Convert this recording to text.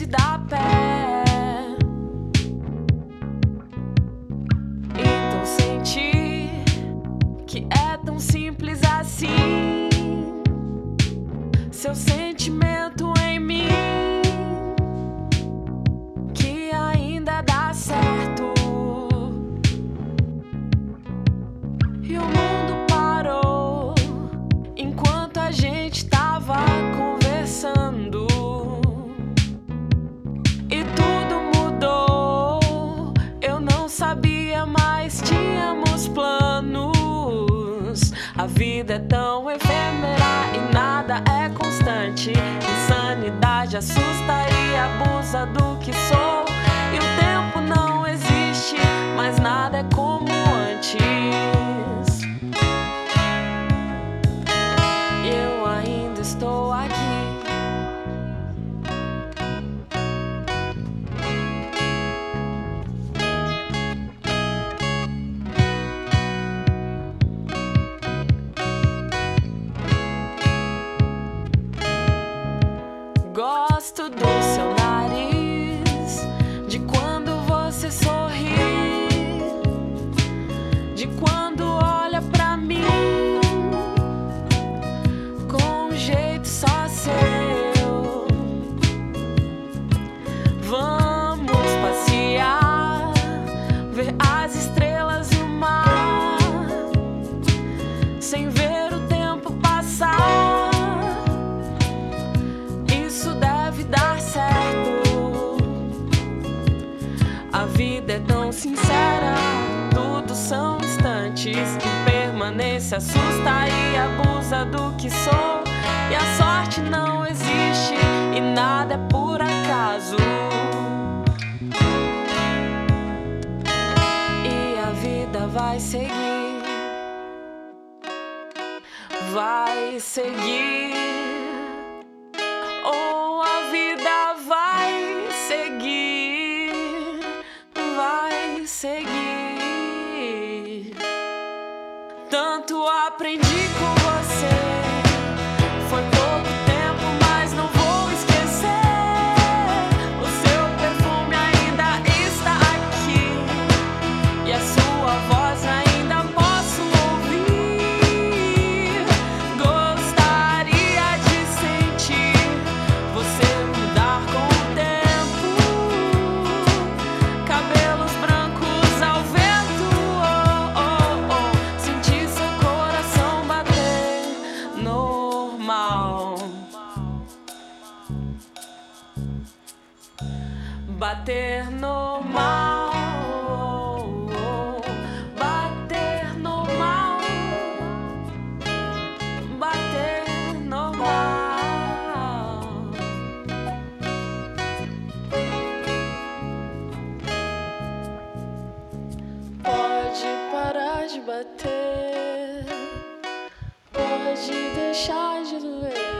se dá pé. mas tínhamos planos. A vida é tão efêmera e nada é constante. Insanidade assusta e abusa do que sou. sincera, tudo são instantes. Permanece, assusta e abusa do que sou. E a sorte não existe, e nada é por acaso. E a vida vai seguir, vai seguir. tanto aprendi com você. bater no mal. bater no mal, bater no mal. Pode parar de bater, pode deixar de doer.